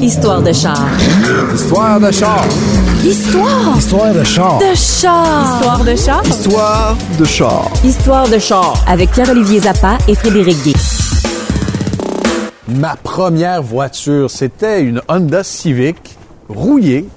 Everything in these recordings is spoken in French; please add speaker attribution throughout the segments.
Speaker 1: Histoire de char.
Speaker 2: Histoire de char.
Speaker 1: Histoire
Speaker 2: Histoire de char.
Speaker 1: de char. Histoire de char.
Speaker 2: Histoire de char.
Speaker 1: Histoire de char. Avec Pierre-Olivier Zappa et Frédéric Guy.
Speaker 2: Ma première voiture, c'était une Honda Civic rouillée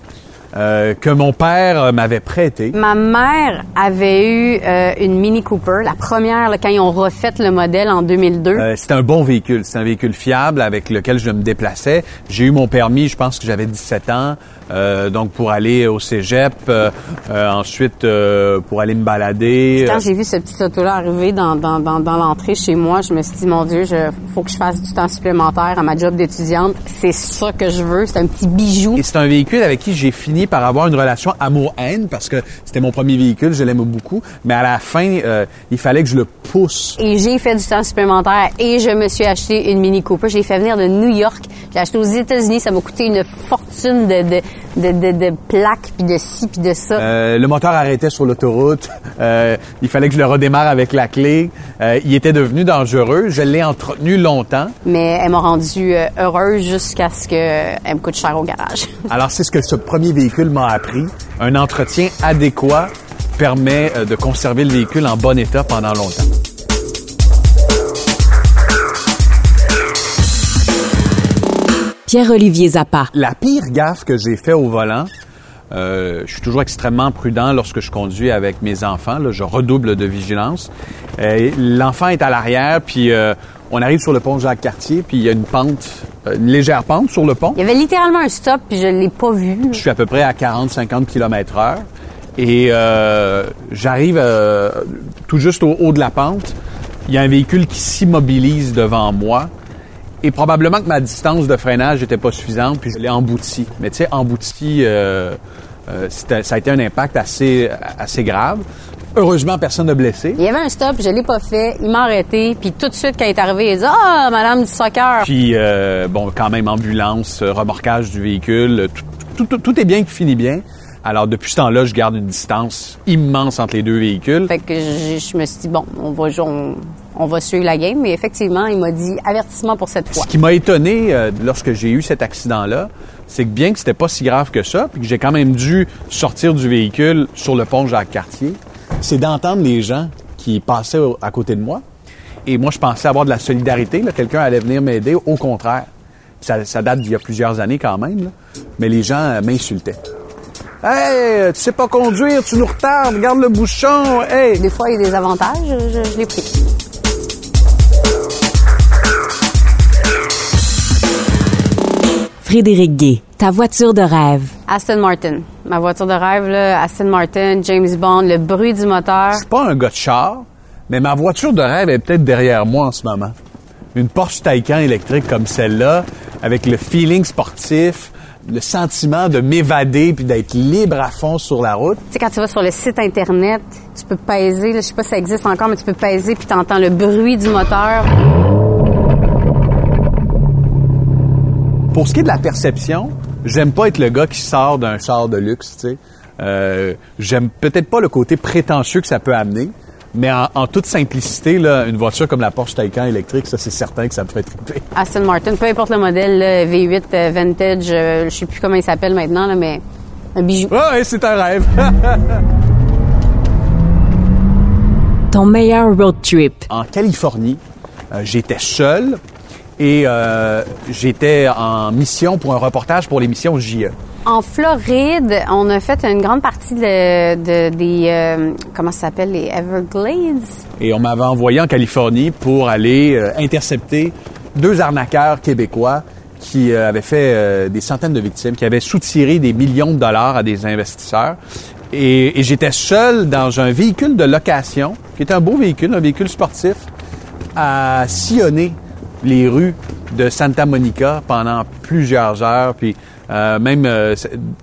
Speaker 2: euh, que mon père euh, m'avait prêtée.
Speaker 3: Ma mère avait eu euh, une Mini Cooper, la première là, quand ils ont refait le modèle en 2002.
Speaker 2: Euh, c'était un bon véhicule. C'était un véhicule fiable avec lequel je me déplaçais. J'ai eu mon permis, je pense que j'avais 17 ans. euh, donc pour aller au cégep, euh, euh, ensuite euh, pour aller me balader.
Speaker 3: Quand j'ai vu ce petit auto-là arriver dans, dans, dans, dans l'entrée chez moi, je me suis dit, mon Dieu, je faut que je fasse du temps supplémentaire à ma job d'étudiante. C'est ça que je veux. C'est un petit bijou.
Speaker 2: Et c'est un véhicule avec qui j'ai fini par avoir une relation amour-haine parce que c'était mon premier véhicule, je l'aimais beaucoup. Mais à la fin, euh, il fallait que je le pousse.
Speaker 3: Et j'ai fait du temps supplémentaire et je me suis acheté une Mini Cooper. J'ai fait venir de New York. J'ai acheté aux États-Unis. Ça m'a coûté une fortune de, de, de, de, de plaques, puis de ci, puis de ça.
Speaker 2: Euh, le moteur arrêtait sur l'autoroute. Euh, il fallait que je le redémarre avec la clé. Euh, il était devenu dangereux. Je l'ai entretenu longtemps.
Speaker 3: Mais elle m'a rendue euh, heureuse jusqu'à ce qu'elle me coûte cher au garage.
Speaker 2: Alors, c'est ce que ce premier véhicule m'a appris. Un entretien adéquat permet euh, de conserver le véhicule en bon état pendant longtemps.
Speaker 1: Pierre-Olivier Zappa.
Speaker 2: La pire gaffe que j'ai fait au volant, euh, je suis toujours extrêmement prudent lorsque je conduis avec mes enfants. là. je redouble de vigilance. Euh, L'enfant est à l'arrière, puis euh, on arrive sur le pont Jacques-Cartier, puis il y a une pente, une légère pente sur le pont.
Speaker 3: Il y avait littéralement un stop, puis je l'ai pas vu.
Speaker 2: Je suis à peu près à 40-50 km heure. Et euh, j'arrive euh, tout juste au haut de la pente. Il y a un véhicule qui s'immobilise devant moi. Et probablement que ma distance de freinage n'était pas suffisante, puis je l'ai embouti. Mais tu sais, embouti, euh, euh, ça a été un impact assez, assez grave. Heureusement, personne n'a blessé.
Speaker 3: Il y avait un stop, je l'ai pas fait. Il m'a arrêté, puis tout de suite quand il est arrivé, il dit "Ah, madame du soccer."
Speaker 2: Puis, euh, bon, quand même, ambulance, euh, remorquage du véhicule, tout, tout- tout- tout est bien qui finit bien. Alors, depuis ce temps-là, je garde une distance immense entre les deux véhicules.
Speaker 3: Fait que je, je me suis dit bon, on va on, on va suivre la game, mais effectivement, il m'a dit avertissement pour cette fois.
Speaker 2: Ce qui m'a étonné euh, lorsque j'ai eu cet accident-là, c'est que bien que c'était pas si grave que ça, puis que j'ai quand même dû sortir du véhicule sur le pont Jacques-Cartier, c'est d'entendre les gens qui passaient à côté de moi. Et moi, je pensais avoir de la solidarité, quelqu'un allait venir m'aider. Au contraire, ça, ça date d'il y a plusieurs années quand même, là. mais les gens euh, m'insultaient. Hey, tu sais pas conduire, tu nous retardes, regarde le bouchon, hey!
Speaker 3: Des fois, il y a des avantages, je, je l'ai pris.
Speaker 1: Frédéric Guy. Ta voiture de rêve.
Speaker 3: Aston Martin, ma voiture de rêve là, Aston Martin, James Bond, le bruit du moteur.
Speaker 2: Je suis pas un gars de char, mais ma voiture de rêve est peut-être derrière moi en ce moment. Une Porsche Taycan électrique comme celle-là, avec le feeling sportif, le sentiment de m'évader puis d'être libre à fond sur la route.
Speaker 3: Tu sais, quand tu vas sur le site Internet, tu peux peser, là, je sais pas si ça existe encore, mais tu peux peser puis tu entends le bruit du moteur.
Speaker 2: Pour ce qui est de la perception, j'aime pas être le gars qui sort d'un char de luxe, tu sais. Euh, j'aime peut-être pas le côté prétentieux que ça peut amener, mais en, en toute simplicité, là, une voiture comme la Porsche Taycan électrique, ça c'est certain que ça me ferait triper.
Speaker 3: Aston Martin, peu importe le modèle, là, V8, euh, Vintage, euh, je sais plus comment il s'appelle maintenant, là, mais un bijou.
Speaker 2: Ah, ouais, c'est un rêve.
Speaker 1: Ton meilleur road trip.
Speaker 2: en Californie. Euh, j'étais seul et euh, j'étais en mission pour un reportage pour l'émission JE.
Speaker 3: En Floride, on a fait une grande partie de, de- des euh, comment ça s'appelle les Everglades?
Speaker 2: Et on m'avait envoyé en Californie pour aller euh, intercepter deux arnaqueurs québécois qui avaient fait des centaines de victimes, qui avaient soutiré des millions de dollars à des investisseurs. Et, et j'étais seul dans un véhicule de location, qui était un beau véhicule, un véhicule sportif, à sillonner les rues de Santa Monica pendant plusieurs heures. Puis euh, même euh,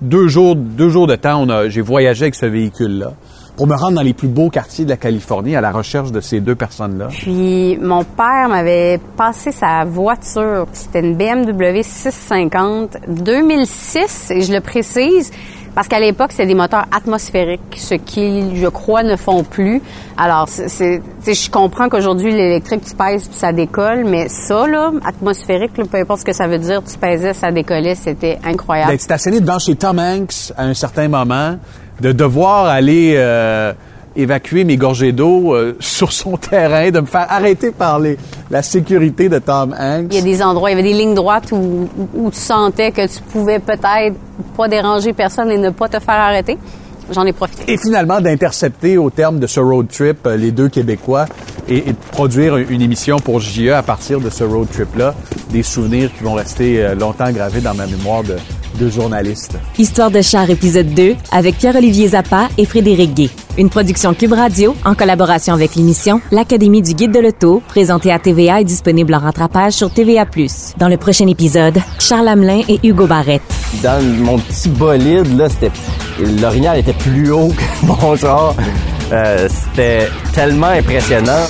Speaker 2: deux jours, deux jours de temps, j'ai voyagé avec ce véhicule-là pour me rendre dans les plus beaux quartiers de la Californie à la recherche de ces deux personnes-là.
Speaker 3: Puis mon père m'avait passé sa voiture. C'était une BMW 650 2006 et je le précise Parce qu'à l'époque, c'était des moteurs atmosphériques, ce qui, je crois, ne font plus. Alors, c'est, je comprends qu'aujourd'hui, l'électrique, tu pèses puis ça décolle, mais ça, là, atmosphérique, peu importe ce que ça veut dire, tu pèsais, ça décollait, c'était incroyable.
Speaker 2: D'être stationné devant chez Tom Hanks à un certain moment, de devoir aller... Euh, évacuer mes gorgées d'eau euh, sur son terrain, de me faire arrêter par les, la sécurité de Tom Hanks.
Speaker 3: Il y a des endroits, il y avait des lignes droites où, où tu sentais que tu pouvais peut-être pas déranger personne et ne pas te faire arrêter. J'en ai profité.
Speaker 2: Et finalement, d'intercepter au terme de ce road trip euh, les deux Québécois et, de produire une émission pour JE à partir de ce road trip-là. Des souvenirs qui vont rester euh, longtemps gravés dans ma mémoire de, de journaliste.
Speaker 1: Histoire de char épisode 2 avec Pierre-Olivier Zappa et Frédéric Gay. Une production Cube Radio en collaboration avec l'émission L'Académie du Guide de l'Auto, présentée à TVA et disponible en rattrapage sur TVA+. Dans le prochain épisode, Charles Hamelin et Hugo Barrette.
Speaker 4: Dans mon petit bolide, là, c'était, l'orignal était plus haut que mon genre. Euh, c'était tellement impressionnant.